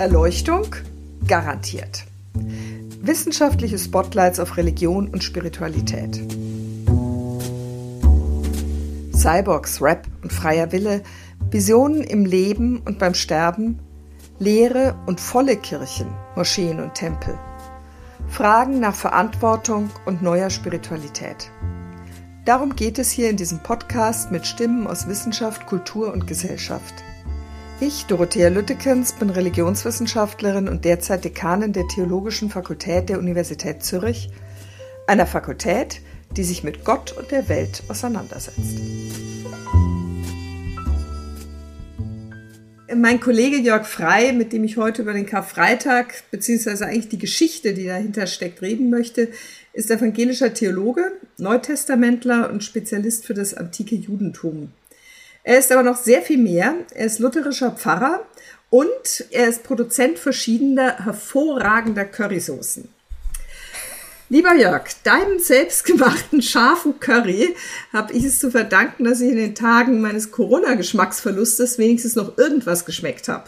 Erleuchtung garantiert. Wissenschaftliche Spotlights auf Religion und Spiritualität. Cyborgs, Rap und freier Wille, Visionen im Leben und beim Sterben, leere und volle Kirchen, Moscheen und Tempel. Fragen nach Verantwortung und neuer Spiritualität. Darum geht es hier in diesem Podcast mit Stimmen aus Wissenschaft, Kultur und Gesellschaft. Ich, Dorothea Lüttekens, bin Religionswissenschaftlerin und derzeit Dekanin der Theologischen Fakultät der Universität Zürich, einer Fakultät, die sich mit Gott und der Welt auseinandersetzt. Mein Kollege Jörg Frei, mit dem ich heute über den Karfreitag beziehungsweise eigentlich die Geschichte, die dahinter steckt, reden möchte, ist evangelischer Theologe, Neutestamentler und Spezialist für das antike Judentum. Er ist aber noch sehr viel mehr. Er ist lutherischer Pfarrer und er ist Produzent verschiedener hervorragender Currysoßen. Lieber Jörg, deinem selbstgemachten scharfen Curry habe ich es zu verdanken, dass ich in den Tagen meines Corona-Geschmacksverlustes wenigstens noch irgendwas geschmeckt habe.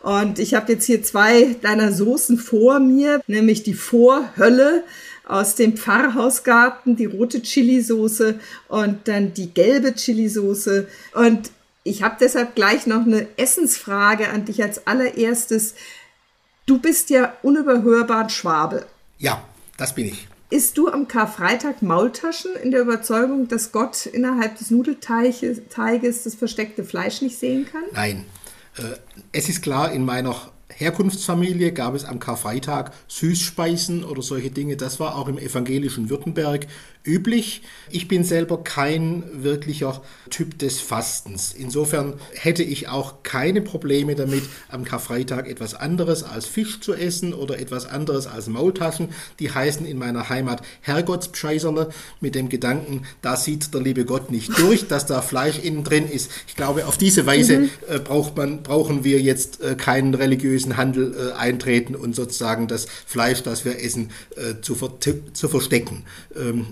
Und ich habe jetzt hier zwei deiner Soßen vor mir, nämlich die Vorhölle aus dem Pfarrhausgarten, die rote Chili-Soße und dann die gelbe Chili-Soße. Und ich habe deshalb gleich noch eine Essensfrage an dich als allererstes. Du bist ja unüberhörbar ein Schwabe. Ja, das bin ich. Isst du am Karfreitag Maultaschen in der Überzeugung, dass Gott innerhalb des Nudelteiges das versteckte Fleisch nicht sehen kann? Nein. Äh, es ist klar, in meiner Herkunftsfamilie gab es am Karfreitag Süßspeisen oder solche Dinge. Das war auch im evangelischen Württemberg üblich. Ich bin selber kein wirklicher Typ des Fastens. Insofern hätte ich auch keine Probleme damit, am Karfreitag etwas anderes als Fisch zu essen oder etwas anderes als Maultaschen. Die heißen in meiner Heimat Herrgottspscheiserle mit dem Gedanken, da sieht der liebe Gott nicht durch, dass da Fleisch innen drin ist. Ich glaube, auf diese Weise mhm. äh, braucht man, brauchen wir jetzt äh, keinen religiösen Handel äh, eintreten und sozusagen das Fleisch, das wir essen, äh, zu, ver zu verstecken. Ähm,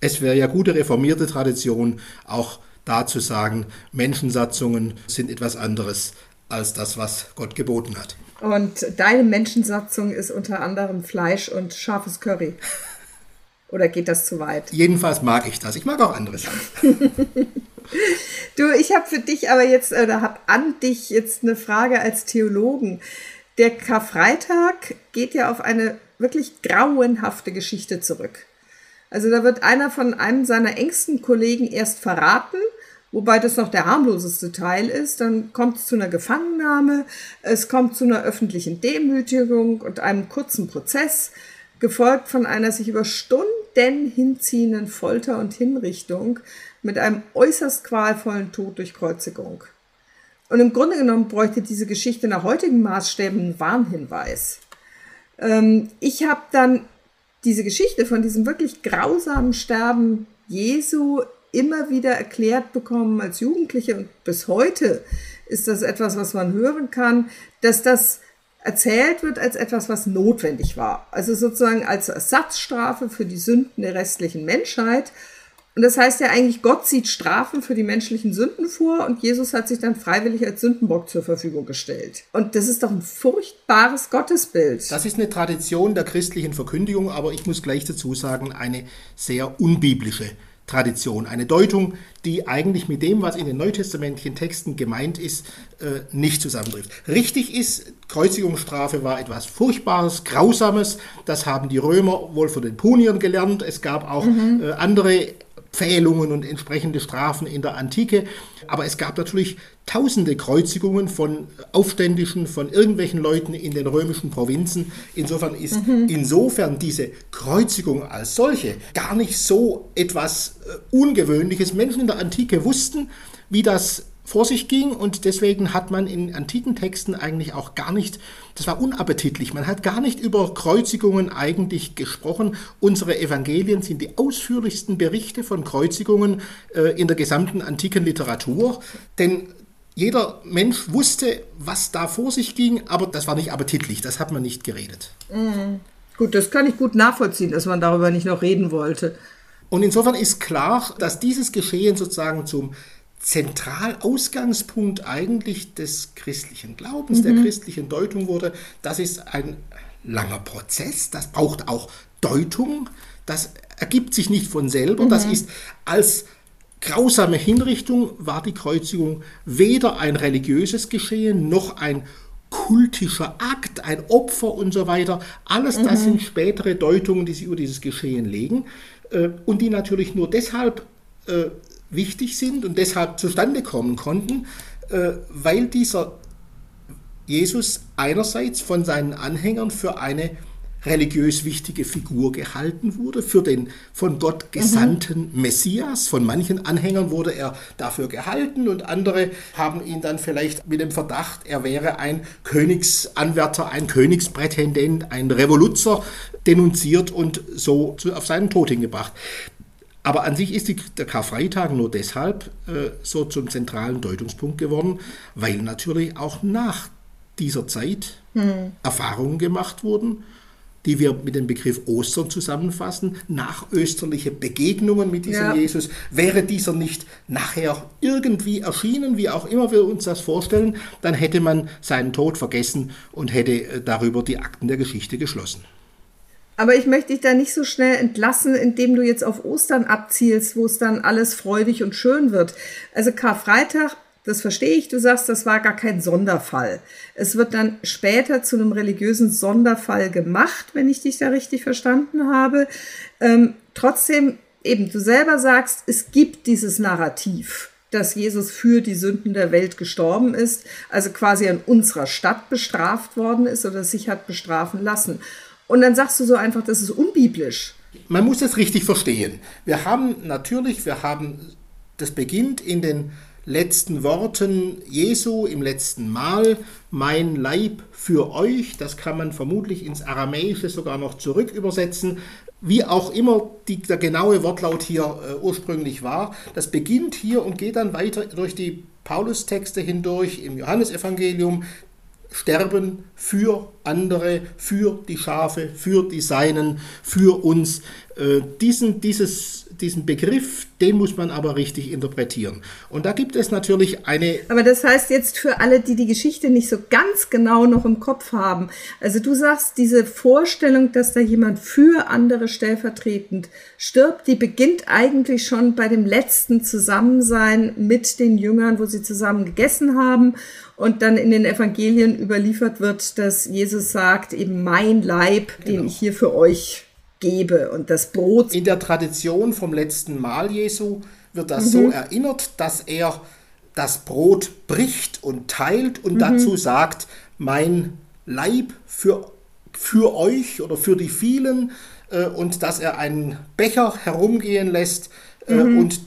es wäre ja gute reformierte Tradition, auch da zu sagen, Menschensatzungen sind etwas anderes als das, was Gott geboten hat. Und deine Menschensatzung ist unter anderem Fleisch und scharfes Curry. Oder geht das zu weit? Jedenfalls mag ich das. Ich mag auch andere Sachen. du, ich habe für dich aber jetzt, oder habe an dich jetzt eine Frage als Theologen. Der Karfreitag geht ja auf eine wirklich grauenhafte Geschichte zurück. Also da wird einer von einem seiner engsten Kollegen erst verraten, wobei das noch der harmloseste Teil ist. Dann kommt es zu einer Gefangennahme, es kommt zu einer öffentlichen Demütigung und einem kurzen Prozess, gefolgt von einer sich über Stunden hinziehenden Folter und Hinrichtung mit einem äußerst qualvollen Tod durch Kreuzigung. Und im Grunde genommen bräuchte diese Geschichte nach heutigen Maßstäben einen Warnhinweis. Ähm, ich habe dann diese Geschichte von diesem wirklich grausamen Sterben Jesu immer wieder erklärt bekommen als Jugendliche und bis heute ist das etwas, was man hören kann, dass das erzählt wird als etwas, was notwendig war. Also sozusagen als Ersatzstrafe für die Sünden der restlichen Menschheit und das heißt ja eigentlich, Gott sieht Strafen für die menschlichen Sünden vor und Jesus hat sich dann freiwillig als Sündenbock zur Verfügung gestellt. Und das ist doch ein furchtbares Gottesbild. Das ist eine Tradition der christlichen Verkündigung, aber ich muss gleich dazu sagen, eine sehr unbiblische Tradition. Eine Deutung, die eigentlich mit dem, was in den neutestamentlichen Texten gemeint ist, äh, nicht zusammentrifft. Richtig ist, Kreuzigungsstrafe war etwas Furchtbares, Grausames. Das haben die Römer wohl von den Puniern gelernt. Es gab auch mhm. Äh, andere Pfählungen und entsprechende Strafen in der Antike. Aber es gab natürlich tausende Kreuzigungen von Aufständischen, von irgendwelchen Leuten in den römischen Provinzen. Insofern ist mhm. insofern diese Kreuzigung als solche gar nicht so etwas äh, Ungewöhnliches. Menschen in der Antike wussten, wie das vor sich ging und deswegen hat man in antiken Texten eigentlich auch gar nicht, das war unappetitlich, man hat gar nicht über Kreuzigungen eigentlich gesprochen. Unsere Evangelien sind die ausführlichsten Berichte von Kreuzigungen äh, in der gesamten antiken Literatur, denn jeder Mensch wusste, was da vor sich ging, aber das war nicht appetitlich, das hat man nicht geredet. Mhm. Gut, das kann ich gut nachvollziehen, dass man darüber nicht noch reden wollte. Und insofern ist klar, dass dieses Geschehen sozusagen zum Zentralausgangspunkt eigentlich des christlichen Glaubens, mhm. der christlichen Deutung wurde. Das ist ein langer Prozess, das braucht auch Deutung, das ergibt sich nicht von selber, mhm. das ist als grausame Hinrichtung war die Kreuzigung weder ein religiöses Geschehen noch ein kultischer Akt, ein Opfer und so weiter. Alles das mhm. sind spätere Deutungen, die sich über dieses Geschehen legen äh, und die natürlich nur deshalb äh, wichtig sind und deshalb zustande kommen konnten, äh, weil dieser Jesus einerseits von seinen Anhängern für eine religiös wichtige Figur gehalten wurde, für den von Gott gesandten mhm. Messias. Von manchen Anhängern wurde er dafür gehalten und andere haben ihn dann vielleicht mit dem Verdacht, er wäre ein Königsanwärter, ein Königsprätendent, ein Revoluzer denunziert und so auf seinen Tod hingebracht. Aber an sich ist die, der Karfreitag nur deshalb äh, so zum zentralen Deutungspunkt geworden, weil natürlich auch nach dieser Zeit hm. Erfahrungen gemacht wurden, die wir mit dem Begriff Ostern zusammenfassen, nachösterliche Begegnungen mit diesem ja. Jesus. Wäre dieser nicht nachher irgendwie erschienen, wie auch immer wir uns das vorstellen, dann hätte man seinen Tod vergessen und hätte äh, darüber die Akten der Geschichte geschlossen. Aber ich möchte dich da nicht so schnell entlassen, indem du jetzt auf Ostern abzielst, wo es dann alles freudig und schön wird. Also Karfreitag, das verstehe ich, du sagst, das war gar kein Sonderfall. Es wird dann später zu einem religiösen Sonderfall gemacht, wenn ich dich da richtig verstanden habe. Ähm, trotzdem, eben, du selber sagst, es gibt dieses Narrativ dass Jesus für die Sünden der Welt gestorben ist, also quasi an unserer Stadt bestraft worden ist oder sich hat bestrafen lassen. Und dann sagst du so einfach, das ist unbiblisch. Man muss das richtig verstehen. Wir haben natürlich, wir haben, das beginnt in den letzten Worten Jesu im letzten Mal, mein Leib für euch, das kann man vermutlich ins Aramäische sogar noch zurück übersetzen, wie auch immer die, der genaue Wortlaut hier äh, ursprünglich war. Das beginnt hier und geht dann weiter durch die Paulus-Texte hindurch im Johannesevangelium, sterben für andere, für die Schafe, für die Seinen, für uns. Äh, diesen, dieses, diesen Begriff, den muss man aber richtig interpretieren. Und da gibt es natürlich eine. Aber das heißt jetzt für alle, die die Geschichte nicht so ganz genau noch im Kopf haben. Also du sagst, diese Vorstellung, dass da jemand für andere stellvertretend stirbt, die beginnt eigentlich schon bei dem letzten Zusammensein mit den Jüngern, wo sie zusammen gegessen haben und dann in den Evangelien überliefert wird, dass Jesus sagt, eben mein Leib, genau. den ich hier für euch gebe und das Brot. In der Tradition vom letzten Mal Jesu wird das mhm. so erinnert, dass er das Brot bricht und teilt und mhm. dazu sagt, mein Leib für, für euch oder für die vielen äh, und dass er einen Becher herumgehen lässt äh, mhm. und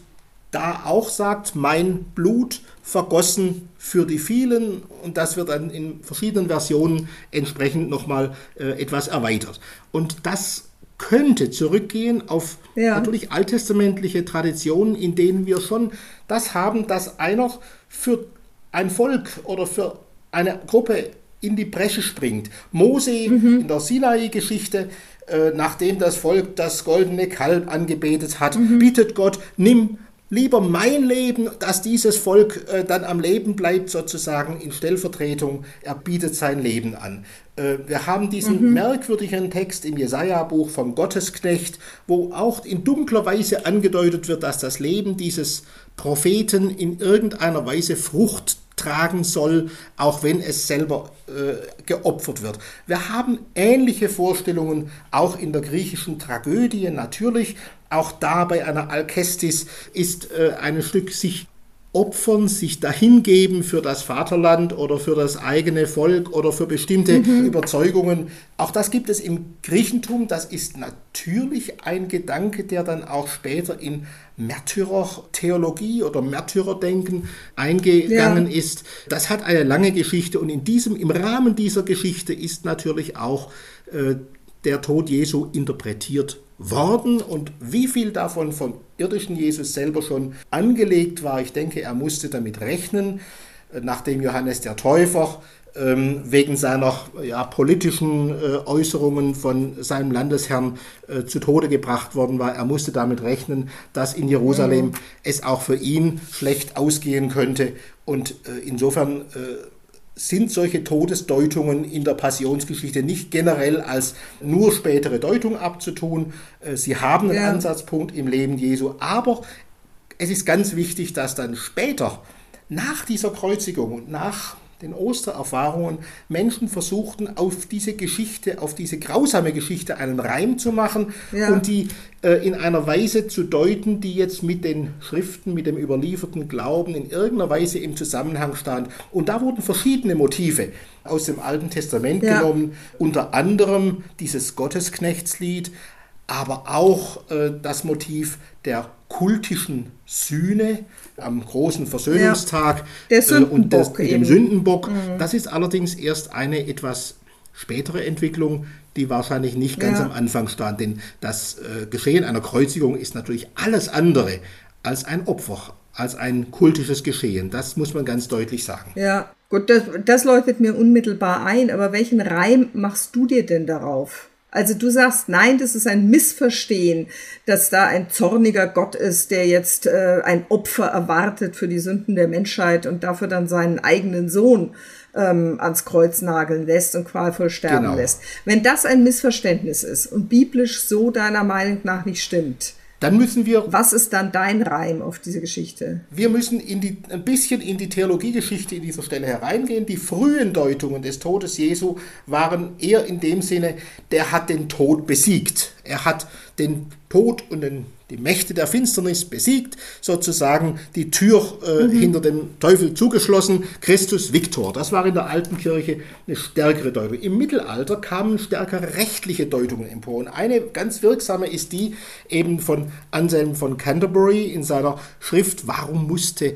da auch sagt, mein Blut vergossen für die vielen und das wird dann in verschiedenen Versionen entsprechend nochmal äh, etwas erweitert. Und das könnte zurückgehen auf ja. natürlich alttestamentliche Traditionen, in denen wir schon das haben, dass einer für ein Volk oder für eine Gruppe in die Bresche springt. Mose mhm. in der Sinai-Geschichte, äh, nachdem das Volk das goldene Kalb angebetet hat, mhm. bittet Gott, nimm lieber mein Leben, dass dieses Volk äh, dann am Leben bleibt, sozusagen in Stellvertretung. Er bietet sein Leben an. Äh, wir haben diesen mhm. merkwürdigen Text im Jesaja-Buch vom Gottesknecht, wo auch in dunkler Weise angedeutet wird, dass das Leben dieses Propheten in irgendeiner Weise Frucht tragen soll, auch wenn es selber äh, geopfert wird. Wir haben ähnliche Vorstellungen auch in der griechischen Tragödie natürlich. Auch da bei einer Alkestis ist äh, ein Stück sich opfern, sich dahingeben für das Vaterland oder für das eigene Volk oder für bestimmte mhm. Überzeugungen. Auch das gibt es im Griechentum. Das ist natürlich ein Gedanke, der dann auch später in Märtyrertheologie oder Märtyrerdenken eingegangen ja. ist. Das hat eine lange Geschichte und in diesem, im Rahmen dieser Geschichte ist natürlich auch äh, der Tod Jesu interpretiert worden und wie viel davon vom irdischen Jesus selber schon angelegt war. Ich denke, er musste damit rechnen, nachdem Johannes der Täufer ähm, wegen seiner ja, politischen äh, Äußerungen von seinem Landesherrn äh, zu Tode gebracht worden war. Er musste damit rechnen, dass in Jerusalem mhm. es auch für ihn schlecht ausgehen könnte. Und äh, insofern äh, sind solche Todesdeutungen in der Passionsgeschichte nicht generell als nur spätere Deutung abzutun. Äh, sie haben einen ja. Ansatzpunkt im Leben Jesu, aber es ist ganz wichtig, dass dann später, nach dieser Kreuzigung und nach den Ostererfahrungen Menschen versuchten, auf diese Geschichte, auf diese grausame Geschichte einen Reim zu machen ja. und die äh, in einer Weise zu deuten, die jetzt mit den Schriften, mit dem überlieferten Glauben in irgendeiner Weise im Zusammenhang stand. Und da wurden verschiedene Motive aus dem Alten Testament ja. genommen, unter anderem dieses Gottesknechtslied, aber auch äh, das Motiv der kultischen Sühne am großen Versöhnungstag ja, äh, und des, mit dem Sündenbock. Mhm. Das ist allerdings erst eine etwas spätere Entwicklung, die wahrscheinlich nicht ganz ja. am Anfang stand. Denn das äh, Geschehen einer Kreuzigung ist natürlich alles andere als ein Opfer, als ein kultisches Geschehen. Das muss man ganz deutlich sagen. Ja, gut, das, das leuchtet mir unmittelbar ein. Aber welchen Reim machst du dir denn darauf? Also du sagst, nein, das ist ein Missverstehen, dass da ein zorniger Gott ist, der jetzt äh, ein Opfer erwartet für die Sünden der Menschheit und dafür dann seinen eigenen Sohn ähm, ans Kreuz nageln lässt und qualvoll sterben genau. lässt. Wenn das ein Missverständnis ist und biblisch so deiner Meinung nach nicht stimmt, dann müssen wir. Was ist dann dein Reim auf diese Geschichte? Wir müssen in die, ein bisschen in die Theologiegeschichte in dieser Stelle hereingehen. Die frühen Deutungen des Todes Jesu waren eher in dem Sinne, der hat den Tod besiegt. Er hat den Tod und den die Mächte der Finsternis besiegt, sozusagen die Tür äh, mhm. hinter dem Teufel zugeschlossen, Christus Victor. Das war in der alten Kirche eine stärkere Deutung. Im Mittelalter kamen stärker rechtliche Deutungen empor. Und eine ganz wirksame ist die eben von Anselm von Canterbury in seiner Schrift Warum musste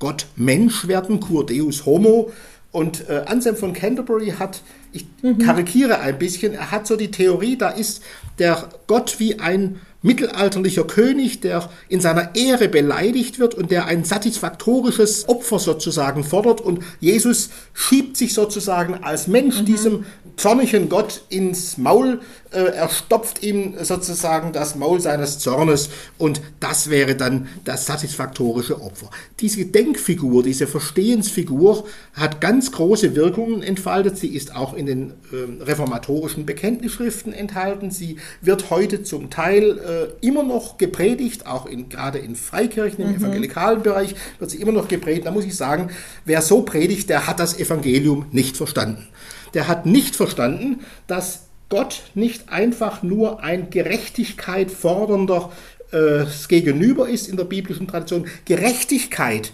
Gott Mensch werden? Cur Deus Homo. Und äh, Anselm von Canterbury hat, ich mhm. karikiere ein bisschen, er hat so die Theorie, da ist der Gott wie ein mittelalterlicher König, der in seiner Ehre beleidigt wird und der ein satisfaktorisches Opfer sozusagen fordert. Und Jesus schiebt sich sozusagen als Mensch mhm. diesem zornigen Gott ins Maul. Äh, er stopft ihm sozusagen das Maul seines Zornes und das wäre dann das satisfaktorische Opfer. Diese Denkfigur, diese Verstehensfigur hat ganz große Wirkungen entfaltet. Sie ist auch in den äh, reformatorischen Bekenntnisschriften enthalten. Sie wird heute zum Teil äh, immer noch gepredigt, auch in, gerade in Freikirchen, im mhm. evangelikalen Bereich wird sie immer noch gepredigt. Da muss ich sagen, wer so predigt, der hat das Evangelium nicht verstanden der hat nicht verstanden, dass Gott nicht einfach nur ein Gerechtigkeit fordernder äh, Gegenüber ist in der biblischen Tradition. Gerechtigkeit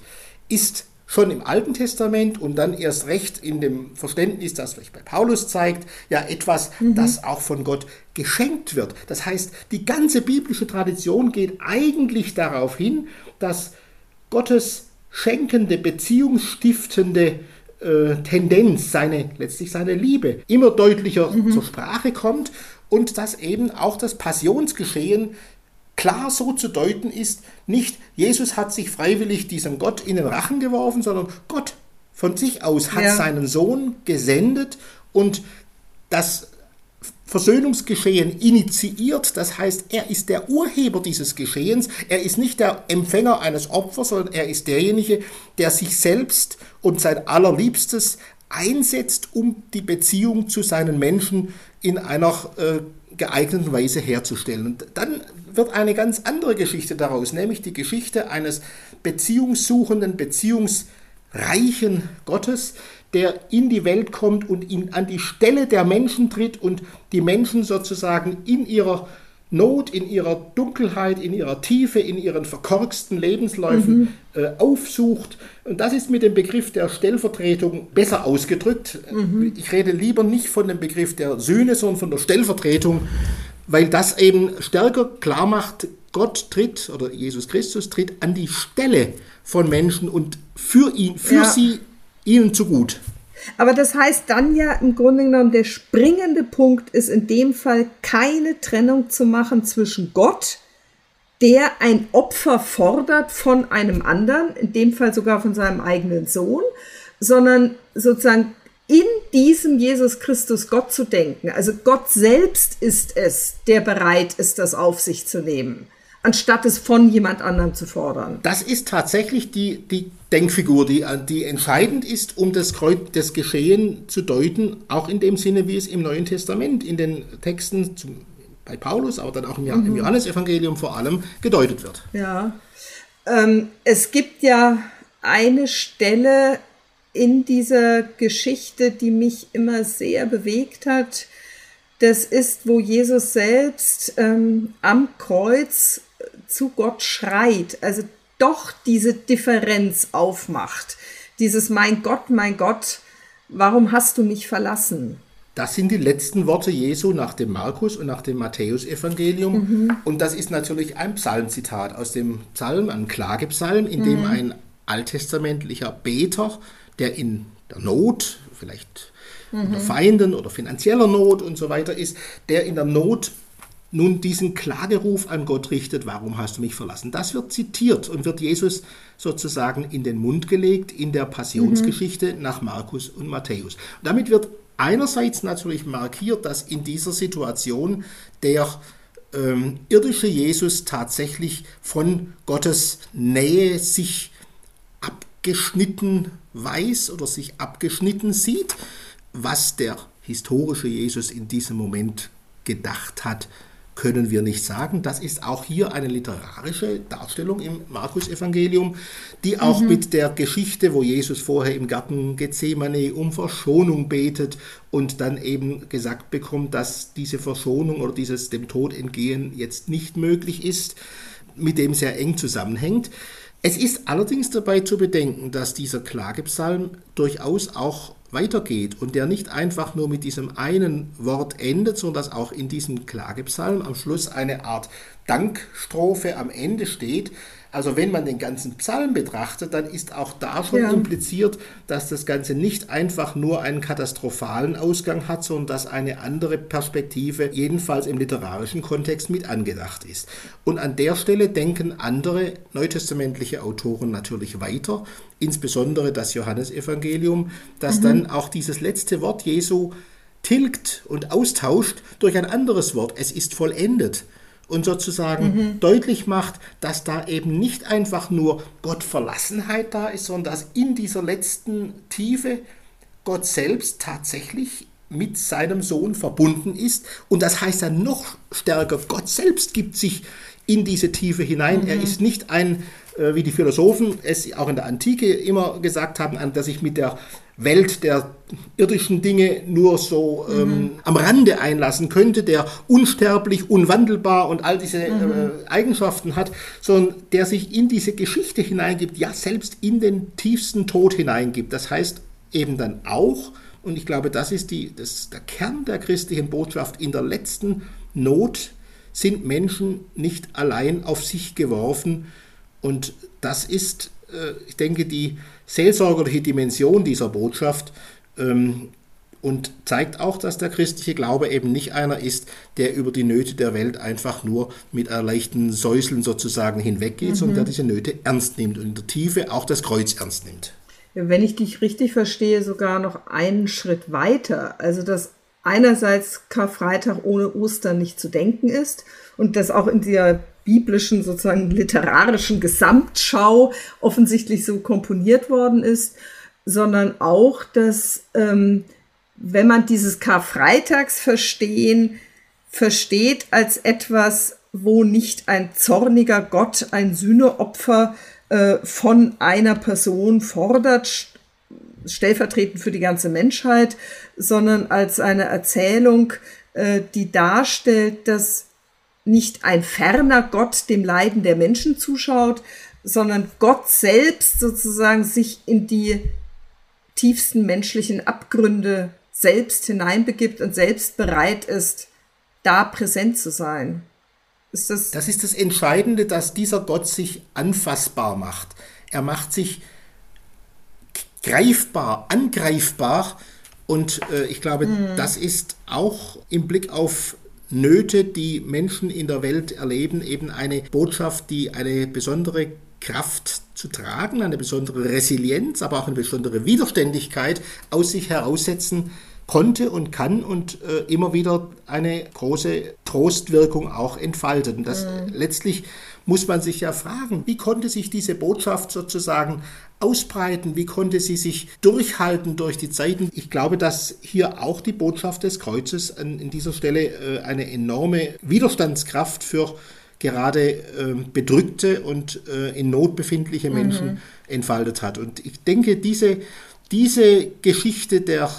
ist schon im Alten Testament und dann erst recht in dem Verständnis, das sich bei Paulus zeigt, ja etwas, mhm. das auch von Gott geschenkt wird. Das heißt, die ganze biblische Tradition geht eigentlich darauf hin, dass Gottes schenkende, beziehungsstiftende äh, Tendenz, seine, letztlich seine Liebe immer deutlicher mhm. zur Sprache kommt und dass eben auch das Passionsgeschehen klar so zu deuten ist, nicht Jesus hat sich freiwillig diesem Gott in den Rachen geworfen, sondern Gott von sich aus hat ja. seinen Sohn gesendet und das Versöhnungsgeschehen initiiert. Das heißt, er ist der Urheber dieses Geschehens. Er ist nicht der Empfänger eines Opfers, sondern er ist derjenige, der sich selbst und sein allerliebstes einsetzt, um die Beziehung zu seinen Menschen in einer äh, geeigneten Weise herzustellen. Und dann wird eine ganz andere Geschichte daraus, nämlich die Geschichte eines beziehungssuchenden, beziehungsreichen Gottes, der in die Welt kommt und in, an die Stelle der Menschen tritt und die Menschen sozusagen in ihrer Not, in ihrer Dunkelheit, in ihrer Tiefe, in ihren verkorksten Lebensläufen mhm. äh, aufsucht. Und das ist mit dem Begriff der Stellvertretung besser ausgedrückt. Mhm. Ich rede lieber nicht von dem Begriff der Sühne, sondern von der Stellvertretung, weil das eben stärker klar macht, Gott tritt oder Jesus Christus tritt an die Stelle von Menschen und für ihn, für ja. sie ihnen zu gut. Aber das heißt dann ja im Grunde genommen, der springende Punkt ist in dem Fall keine Trennung zu machen zwischen Gott, der ein Opfer fordert von einem anderen, in dem Fall sogar von seinem eigenen Sohn, sondern sozusagen in diesem Jesus Christus Gott zu denken. Also Gott selbst ist es, der bereit ist, das auf sich zu nehmen, anstatt es von jemand anderem zu fordern. Das ist tatsächlich die, die Denkfigur, die, die entscheidend ist, um das, das Geschehen zu deuten, auch in dem Sinne, wie es im Neuen Testament in den Texten zum, bei Paulus, aber dann auch im, mhm. im Johannesevangelium vor allem gedeutet wird. Ja, ähm, es gibt ja eine Stelle in dieser Geschichte, die mich immer sehr bewegt hat. Das ist, wo Jesus selbst ähm, am Kreuz zu Gott schreit, also doch diese Differenz aufmacht. Dieses Mein Gott, mein Gott, warum hast du mich verlassen? Das sind die letzten Worte Jesu nach dem Markus und nach dem Matthäusevangelium. Mhm. Und das ist natürlich ein Psalmzitat aus dem Psalm, ein Klagepsalm, in dem mhm. ein alttestamentlicher Beter der in der Not, vielleicht mhm. unter Feinden oder finanzieller Not und so weiter ist, der in der Not nun diesen Klageruf an Gott richtet, warum hast du mich verlassen? Das wird zitiert und wird Jesus sozusagen in den Mund gelegt in der Passionsgeschichte mhm. nach Markus und Matthäus. Damit wird einerseits natürlich markiert, dass in dieser Situation der ähm, irdische Jesus tatsächlich von Gottes Nähe sich abgeschnitten weiß oder sich abgeschnitten sieht, was der historische Jesus in diesem Moment gedacht hat, können wir nicht sagen. Das ist auch hier eine literarische Darstellung im Markus-Evangelium, die auch mhm. mit der Geschichte, wo Jesus vorher im Garten Gethsemane um Verschonung betet und dann eben gesagt bekommt, dass diese Verschonung oder dieses dem Tod entgehen jetzt nicht möglich ist, mit dem sehr eng zusammenhängt. Es ist allerdings dabei zu bedenken, dass dieser Klagepsalm durchaus auch weitergeht und der nicht einfach nur mit diesem einen Wort endet, sondern dass auch in diesem Klagepsalm am Schluss eine Art Dankstrophe am Ende steht, also wenn man den ganzen Psalm betrachtet, dann ist auch da schon ja. impliziert, dass das Ganze nicht einfach nur einen katastrophalen Ausgang hat, sondern dass eine andere Perspektive jedenfalls im literarischen Kontext mit angedacht ist. Und an der Stelle denken andere neutestamentliche Autoren natürlich weiter, insbesondere das Johannesevangelium, das mhm. dann auch dieses letzte Wort Jesu tilgt und austauscht durch ein anderes Wort. Es ist vollendet und sozusagen mhm. deutlich macht, dass da eben nicht einfach nur Gottverlassenheit da ist, sondern dass in dieser letzten Tiefe Gott selbst tatsächlich mit seinem Sohn verbunden ist. Und das heißt dann noch stärker, Gott selbst gibt sich in diese Tiefe hinein. Mhm. Er ist nicht ein, wie die Philosophen es auch in der Antike immer gesagt haben, an der sich mit der Welt der irdischen Dinge nur so ähm, mhm. am Rande einlassen könnte, der unsterblich, unwandelbar und all diese mhm. äh, Eigenschaften hat, sondern der sich in diese Geschichte hineingibt, ja selbst in den tiefsten Tod hineingibt. Das heißt eben dann auch, und ich glaube, das ist die, das, der Kern der christlichen Botschaft, in der letzten Not sind Menschen nicht allein auf sich geworfen. Und das ist, äh, ich denke, die seelsorgerliche Dimension dieser Botschaft ähm, und zeigt auch, dass der christliche Glaube eben nicht einer ist, der über die Nöte der Welt einfach nur mit erleichten Säuseln sozusagen hinweggeht, mhm. sondern der diese Nöte ernst nimmt und in der Tiefe auch das Kreuz ernst nimmt. Wenn ich dich richtig verstehe, sogar noch einen Schritt weiter. Also, dass einerseits Karfreitag ohne Ostern nicht zu denken ist und dass auch in der biblischen, sozusagen literarischen Gesamtschau offensichtlich so komponiert worden ist, sondern auch, dass ähm, wenn man dieses Karfreitagsverstehen versteht als etwas, wo nicht ein zorniger Gott ein Sühneopfer äh, von einer Person fordert, stellvertretend für die ganze Menschheit, sondern als eine Erzählung, äh, die darstellt, dass nicht ein ferner Gott dem Leiden der Menschen zuschaut, sondern Gott selbst sozusagen sich in die tiefsten menschlichen Abgründe selbst hineinbegibt und selbst bereit ist, da präsent zu sein. Ist das, das ist das Entscheidende, dass dieser Gott sich anfassbar macht. Er macht sich greifbar, angreifbar. Und äh, ich glaube, mhm. das ist auch im Blick auf Nöte, die Menschen in der Welt erleben, eben eine Botschaft, die eine besondere Kraft zu tragen, eine besondere Resilienz, aber auch eine besondere Widerständigkeit aus sich heraussetzen konnte und kann und äh, immer wieder eine große Trostwirkung auch entfaltet. Und das mhm. letztlich muss man sich ja fragen, wie konnte sich diese Botschaft sozusagen ausbreiten, wie konnte sie sich durchhalten durch die Zeiten. Ich glaube, dass hier auch die Botschaft des Kreuzes an, in dieser Stelle äh, eine enorme Widerstandskraft für gerade äh, bedrückte und äh, in Not befindliche Menschen mhm. entfaltet hat. Und ich denke, diese, diese Geschichte der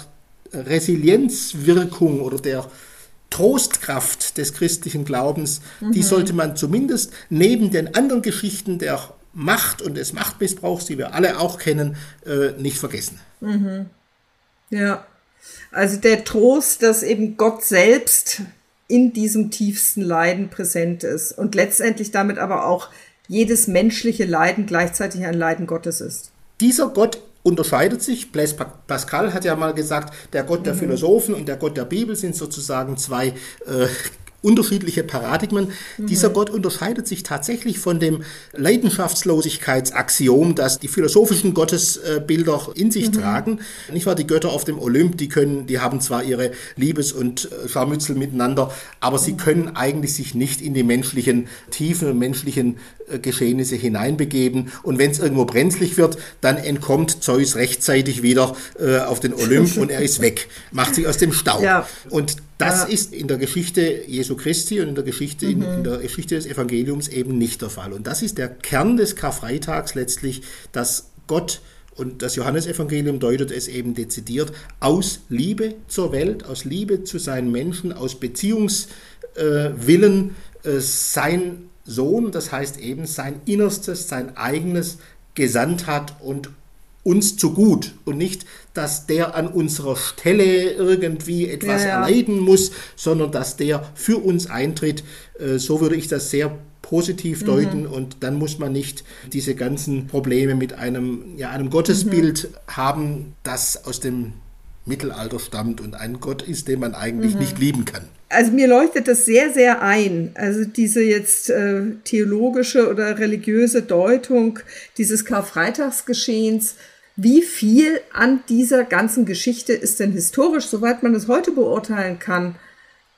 Resilienzwirkung oder der Trostkraft des christlichen Glaubens, mhm. die sollte man zumindest neben den anderen Geschichten der Macht und des Machtmissbrauchs, die wir alle auch kennen, äh, nicht vergessen. Mhm. Ja, also der Trost, dass eben Gott selbst in diesem tiefsten Leiden präsent ist und letztendlich damit aber auch jedes menschliche Leiden gleichzeitig ein Leiden Gottes ist. Dieser Gott unterscheidet sich. Blaise Pascal hat ja mal gesagt, der Gott der mhm. Philosophen und der Gott der Bibel sind sozusagen zwei äh, unterschiedliche Paradigmen. Mhm. Dieser Gott unterscheidet sich tatsächlich von dem Leidenschaftslosigkeitsaxiom, das die philosophischen Gottesbilder in sich mhm. tragen. Nicht wahr? Die Götter auf dem Olymp, die können, die haben zwar ihre Liebes- und äh, Scharmützel miteinander, aber sie mhm. können eigentlich sich nicht in die menschlichen Tiefen und menschlichen äh, Geschehnisse hineinbegeben. Und wenn es irgendwo brenzlig wird, dann entkommt Zeus rechtzeitig wieder äh, auf den Olymp und er ist weg, macht sich aus dem Staub. Ja. Und das ja. ist in der Geschichte Jesu Christi und in der Geschichte, mhm. in, in, der Geschichte des Evangeliums eben nicht der Fall. Und das ist der Kern des Karfreitags letztlich, dass Gott und das Johannesevangelium deutet es eben dezidiert aus Liebe zur Welt, aus Liebe zu seinen Menschen, aus Beziehungswillen äh, sein Sohn, das heißt eben sein Innerstes, sein eigenes gesandt hat und uns zu gut und nicht, dass der an unserer Stelle irgendwie etwas ja, ja. erleiden muss, sondern dass der für uns eintritt. Äh, so würde ich das sehr positiv mhm. deuten mhm. und dann muss man nicht diese ganzen Probleme mit einem, ja, einem Gottesbild mhm. haben, das aus dem Mittelalter stammt und ein Gott ist, den man eigentlich mhm. nicht lieben kann. Also mir leuchtet das sehr, sehr ein. Also diese jetzt äh, theologische oder religiöse Deutung dieses Karfreitagsgeschehens. Wie viel an dieser ganzen Geschichte ist denn historisch, soweit man es heute beurteilen kann,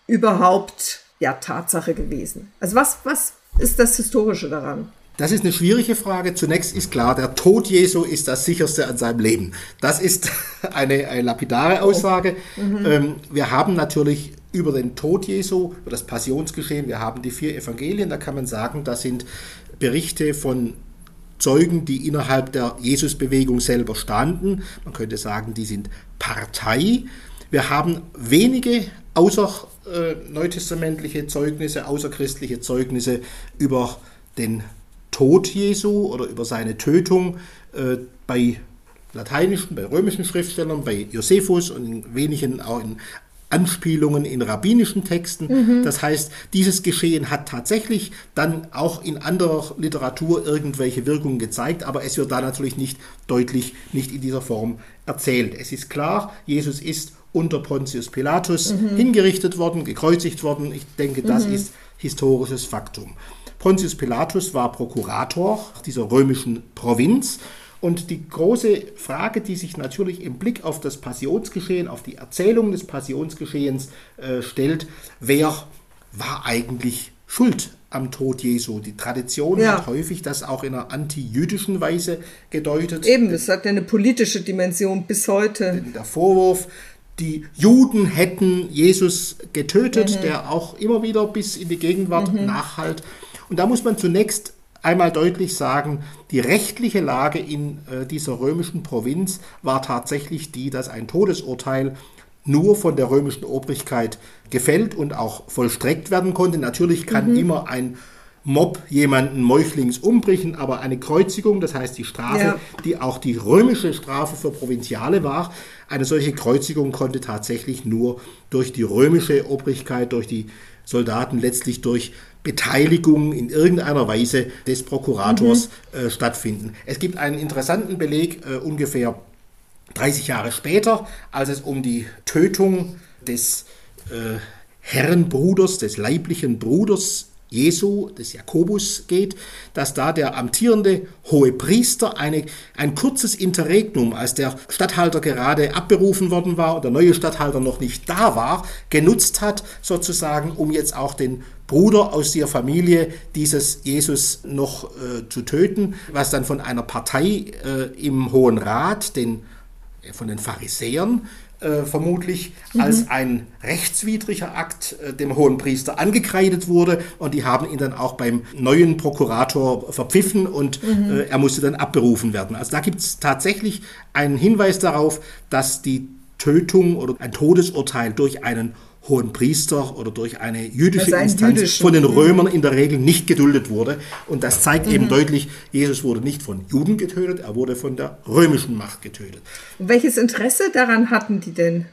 überhaupt ja Tatsache gewesen? Also was, was ist das Historische daran? Das ist eine schwierige Frage. Zunächst ist klar, der Tod Jesu ist das sicherste an seinem Leben. Das ist eine, eine lapidare Aussage. Oh. Mhm. Ähm, wir haben natürlich über den Tod Jesu, über das Passionsgeschehen, wir haben die vier Evangelien, da kann man sagen, das sind Berichte von Zeugen, die innerhalb der Jesusbewegung selber standen. Man könnte sagen, die sind Partei. Wir haben wenige außer äh, neutestamentliche Zeugnisse, außerchristliche Zeugnisse über den Tod Jesu oder über seine Tötung äh, bei lateinischen, bei römischen Schriftstellern, bei Josephus und in wenigen auch in Anspielungen in rabbinischen Texten. Mhm. Das heißt, dieses Geschehen hat tatsächlich dann auch in anderer Literatur irgendwelche Wirkungen gezeigt, aber es wird da natürlich nicht deutlich, nicht in dieser Form erzählt. Es ist klar, Jesus ist unter Pontius Pilatus mhm. hingerichtet worden, gekreuzigt worden. Ich denke, das mhm. ist historisches Faktum. Pontius Pilatus war Prokurator dieser römischen Provinz. Und die große Frage, die sich natürlich im Blick auf das Passionsgeschehen, auf die Erzählung des Passionsgeschehens äh, stellt, wer war eigentlich schuld am Tod Jesu? Die Tradition ja. hat häufig das auch in einer antijüdischen Weise gedeutet. Eben, das hat ja eine politische Dimension bis heute. Der Vorwurf, die Juden hätten Jesus getötet, mhm. der auch immer wieder bis in die Gegenwart mhm. nachhalt. Und da muss man zunächst einmal deutlich sagen, die rechtliche Lage in äh, dieser römischen Provinz war tatsächlich die, dass ein Todesurteil nur von der römischen Obrigkeit gefällt und auch vollstreckt werden konnte. Natürlich kann mhm. immer ein Mob jemanden meuchlings umbringen, aber eine Kreuzigung, das heißt die Strafe, ja. die auch die römische Strafe für Provinziale war, eine solche Kreuzigung konnte tatsächlich nur durch die römische Obrigkeit, durch die Soldaten, letztlich durch Beteiligung in irgendeiner Weise des Prokurators mhm. äh, stattfinden. Es gibt einen interessanten Beleg äh, ungefähr 30 Jahre später, als es um die Tötung des äh, Herrenbruders, des leiblichen Bruders Jesu, des Jakobus geht, dass da der amtierende hohe Priester eine, ein kurzes Interregnum, als der Statthalter gerade abberufen worden war und der neue Statthalter noch nicht da war, genutzt hat, sozusagen, um jetzt auch den Bruder aus der Familie dieses Jesus noch äh, zu töten, was dann von einer Partei äh, im Hohen Rat, den, äh, von den Pharisäern, äh, vermutlich mhm. als ein rechtswidriger Akt äh, dem hohen Priester angekreidet wurde und die haben ihn dann auch beim neuen Prokurator verpfiffen und mhm. äh, er musste dann abberufen werden. Also da gibt es tatsächlich einen Hinweis darauf, dass die Tötung oder ein Todesurteil durch einen hohen Priester oder durch eine jüdische also Instanz von den Römern in der Regel nicht geduldet wurde. Und das zeigt mhm. eben deutlich, Jesus wurde nicht von Juden getötet, er wurde von der römischen Macht getötet. Und welches Interesse daran hatten die denn?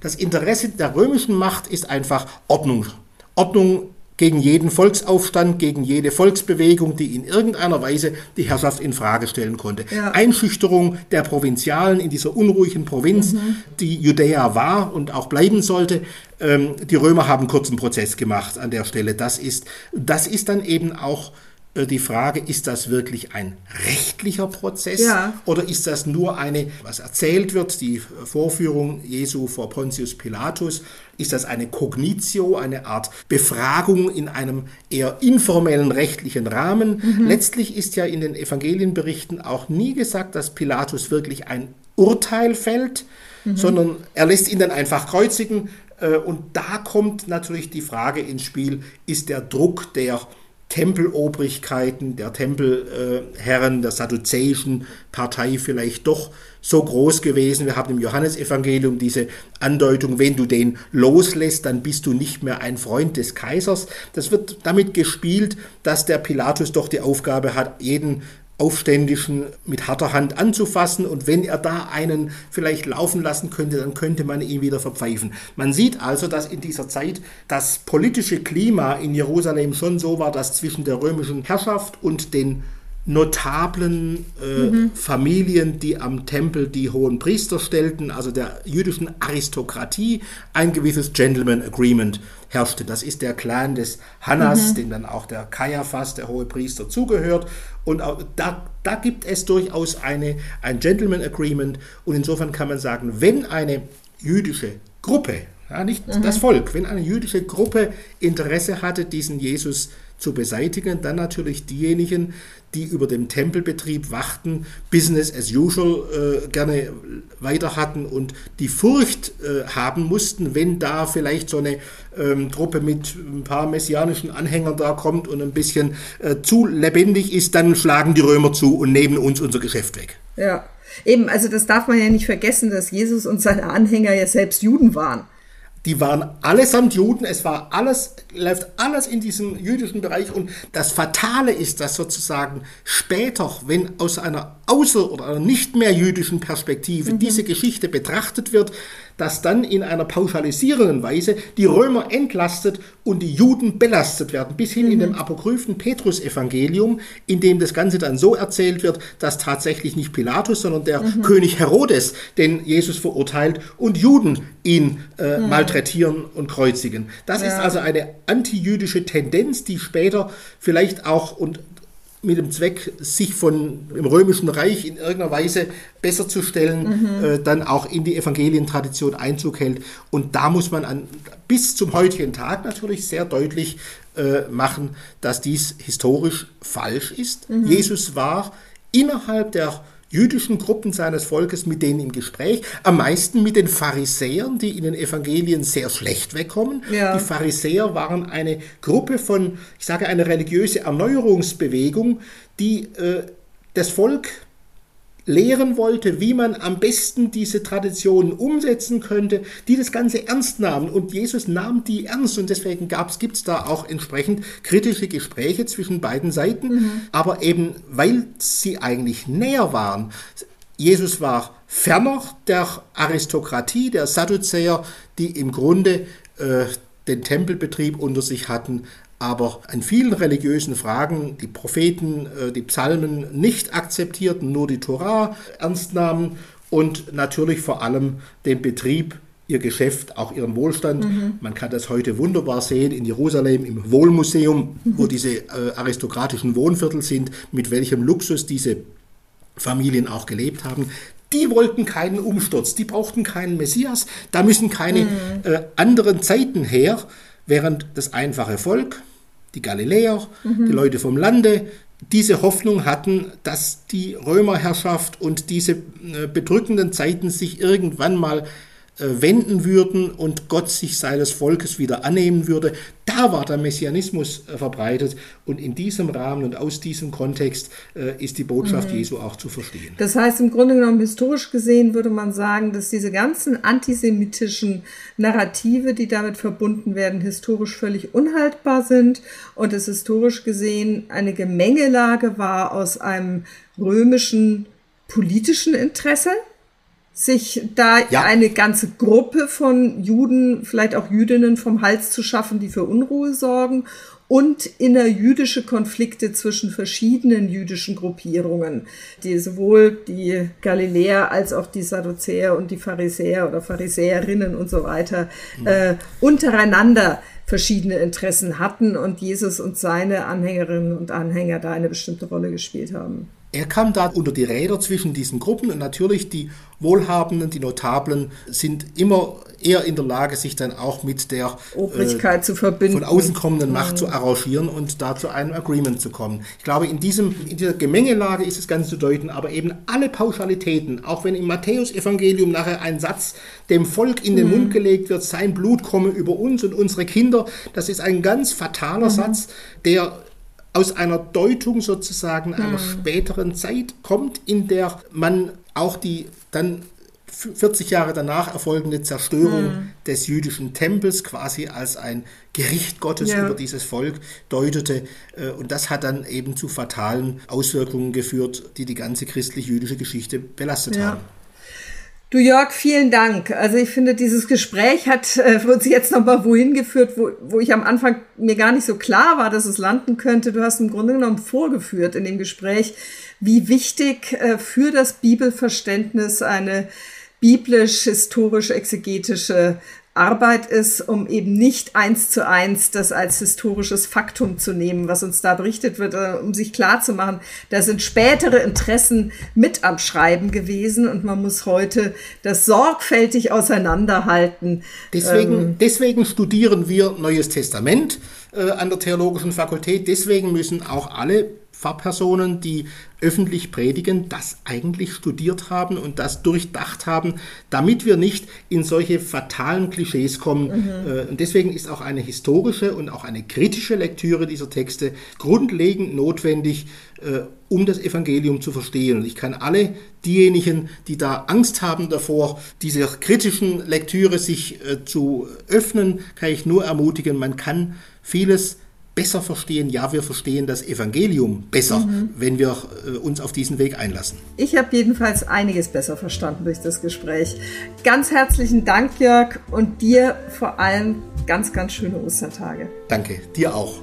Das Interesse der römischen Macht ist einfach Ordnung. Ordnung gegen jeden Volksaufstand, gegen jede Volksbewegung, die in irgendeiner Weise die Herrschaft in Frage stellen konnte. Ja. Einschüchterung der Provinzialen in dieser unruhigen Provinz, mhm. die Judäa war und auch bleiben sollte. Ähm, die Römer haben kurzen Prozess gemacht an der Stelle. Das ist, das ist dann eben auch die Frage, ist das wirklich ein rechtlicher Prozess ja. oder ist das nur eine, was erzählt wird, die Vorführung Jesu vor Pontius Pilatus, ist das eine Cognitio, eine Art Befragung in einem eher informellen rechtlichen Rahmen? Mhm. Letztlich ist ja in den Evangelienberichten auch nie gesagt, dass Pilatus wirklich ein Urteil fällt, mhm. sondern er lässt ihn dann einfach kreuzigen. Äh, und da kommt natürlich die Frage ins Spiel, ist der Druck der Tempelobrigkeiten, der Tempelherren, der sadduzäischen Partei vielleicht doch so groß gewesen. Wir haben im Johannesevangelium diese Andeutung, wenn du den loslässt, dann bist du nicht mehr ein Freund des Kaisers. Das wird damit gespielt, dass der Pilatus doch die Aufgabe hat, jeden Aufständischen mit harter Hand anzufassen und wenn er da einen vielleicht laufen lassen könnte, dann könnte man ihn wieder verpfeifen. Man sieht also, dass in dieser Zeit das politische Klima in Jerusalem schon so war, dass zwischen der römischen Herrschaft und den notablen äh, mhm. Familien, die am Tempel die hohen Priester stellten, also der jüdischen Aristokratie, ein gewisses Gentleman Agreement herrschte. Das ist der Clan des Hannas, mhm. dem dann auch der Kaiaphas, der hohe Priester, zugehört. Und da, da gibt es durchaus eine, ein Gentleman Agreement. Und insofern kann man sagen, wenn eine jüdische Gruppe, ja, nicht mhm. das Volk, wenn eine jüdische Gruppe Interesse hatte, diesen Jesus zu beseitigen, dann natürlich diejenigen, die über dem Tempelbetrieb wachten, Business as usual äh, gerne weiter hatten und die Furcht äh, haben mussten, wenn da vielleicht so eine ähm, Truppe mit ein paar messianischen Anhängern da kommt und ein bisschen äh, zu lebendig ist, dann schlagen die Römer zu und nehmen uns unser Geschäft weg. Ja, eben, also das darf man ja nicht vergessen, dass Jesus und seine Anhänger ja selbst Juden waren. Die waren allesamt Juden, es war alles, läuft alles in diesem jüdischen Bereich. Und das Fatale ist, dass sozusagen später, wenn aus einer außer- oder einer nicht mehr jüdischen Perspektive mhm. diese Geschichte betrachtet wird, dass dann in einer pauschalisierenden Weise die Römer entlastet und die Juden belastet werden, bis hin mhm. in dem apokryphen Petrus-Evangelium, in dem das Ganze dann so erzählt wird, dass tatsächlich nicht Pilatus, sondern der mhm. König Herodes den Jesus verurteilt und Juden ihn äh, mhm. malträtieren und kreuzigen. Das ja. ist also eine antijüdische Tendenz, die später vielleicht auch, und mit dem Zweck, sich von dem Römischen Reich in irgendeiner Weise besser zu stellen, mhm. äh, dann auch in die Evangelientradition Einzug hält. Und da muss man an, bis zum heutigen Tag natürlich sehr deutlich äh, machen, dass dies historisch falsch ist. Mhm. Jesus war innerhalb der jüdischen Gruppen seines Volkes mit denen im Gespräch, am meisten mit den Pharisäern, die in den Evangelien sehr schlecht wegkommen. Ja. Die Pharisäer waren eine Gruppe von, ich sage, eine religiöse Erneuerungsbewegung, die äh, das Volk lehren wollte, wie man am besten diese Traditionen umsetzen könnte, die das Ganze ernst nahmen. Und Jesus nahm die ernst und deswegen gibt es da auch entsprechend kritische Gespräche zwischen beiden Seiten. Mhm. Aber eben, weil sie eigentlich näher waren, Jesus war ferner der Aristokratie, der Sadduzäer, die im Grunde äh, den Tempelbetrieb unter sich hatten, aber an vielen religiösen Fragen die Propheten, äh, die Psalmen nicht akzeptierten, nur die Torah ernst nahmen und natürlich vor allem den Betrieb ihr Geschäft, auch ihren Wohlstand. Mhm. Man kann das heute wunderbar sehen in Jerusalem im Wohlmuseum, mhm. wo diese äh, aristokratischen Wohnviertel sind, mit welchem Luxus diese Familien auch gelebt haben. Die wollten keinen Umsturz, die brauchten keinen Messias, da müssen keine mhm. äh, anderen Zeiten her, während das einfache Volk, die Galiläer, mhm. die Leute vom Lande, diese Hoffnung hatten, dass die Römerherrschaft und diese äh, bedrückenden Zeiten sich irgendwann mal wenden würden und Gott sich seines Volkes wieder annehmen würde. Da war der Messianismus äh, verbreitet und in diesem Rahmen und aus diesem Kontext äh, ist die Botschaft mhm. Jesu auch zu verstehen. Das heißt, im Grunde genommen historisch gesehen würde man sagen, dass diese ganzen antisemitischen Narrative, die damit verbunden werden, historisch völlig unhaltbar sind und es historisch gesehen eine Gemengelage war aus einem römischen politischen Interesse, sich da ja. eine ganze Gruppe von Juden, vielleicht auch Jüdinnen vom Hals zu schaffen, die für Unruhe sorgen und innerjüdische Konflikte zwischen verschiedenen jüdischen Gruppierungen, die sowohl die Galiläer als auch die Sadduzäer und die Pharisäer oder Pharisäerinnen und so weiter mhm. äh, untereinander verschiedene Interessen hatten und Jesus und seine Anhängerinnen und Anhänger da eine bestimmte Rolle gespielt haben. Er kam da unter die Räder zwischen diesen Gruppen und natürlich die Wohlhabenden, die Notablen sind immer eher in der Lage, sich dann auch mit der Obrigkeit äh, zu verbinden. von außen kommenden Macht mhm. zu arrangieren und da zu einem Agreement zu kommen. Ich glaube, in, diesem, in dieser Gemengelage ist es ganz zu deuten, aber eben alle Pauschalitäten, auch wenn im Matthäusevangelium nachher ein Satz dem Volk in den mhm. Mund gelegt wird, sein Blut komme über uns und unsere Kinder, das ist ein ganz fataler mhm. Satz, der aus einer Deutung sozusagen einer hm. späteren Zeit kommt, in der man auch die dann 40 Jahre danach erfolgende Zerstörung hm. des jüdischen Tempels quasi als ein Gericht Gottes ja. über dieses Volk deutete. Äh, und das hat dann eben zu fatalen Auswirkungen geführt, die die ganze christlich-jüdische Geschichte belastet ja. haben. Du Jörg, vielen Dank. Also ich finde, dieses Gespräch hat äh, uns jetzt nochmal wohin geführt, wo, wo ich am Anfang mir gar nicht so klar war, dass es landen könnte. Du hast im Grunde genommen vorgeführt in dem Gespräch, wie wichtig äh, für das Bibelverständnis eine biblisch-historisch-exegetische Arbeit ist, um eben nicht eins zu eins das als historisches Faktum zu nehmen, was uns da berichtet wird, äh, um sich klar zu machen, da sind spätere Interessen mit am Schreiben gewesen und man muss heute das sorgfältig auseinanderhalten. Deswegen, ähm, deswegen studieren wir Neues Testament äh, an der Theologischen Fakultät. Deswegen müssen auch alle Pfarrpersonen, die öffentlich predigen, das eigentlich studiert haben und das durchdacht haben, damit wir nicht in solche fatalen Klischees kommen. Mhm. Äh, und deswegen ist auch eine historische und auch eine kritische Lektüre dieser Texte grundlegend notwendig, äh, um das Evangelium zu verstehen. Und ich kann alle diejenigen, die da Angst haben davor, dieser kritischen Lektüre sich äh, zu öffnen, kann ich nur ermutigen, man kann vieles besser verstehen. Ja, wir verstehen das Evangelium besser, mhm. wenn wir äh, uns auf diesen Weg einlassen. Ich habe jedenfalls einiges besser verstanden durch das Gespräch. Ganz herzlichen Dank, Jörg, und dir vor allem ganz, ganz schöne Ostertage. Danke, dir auch.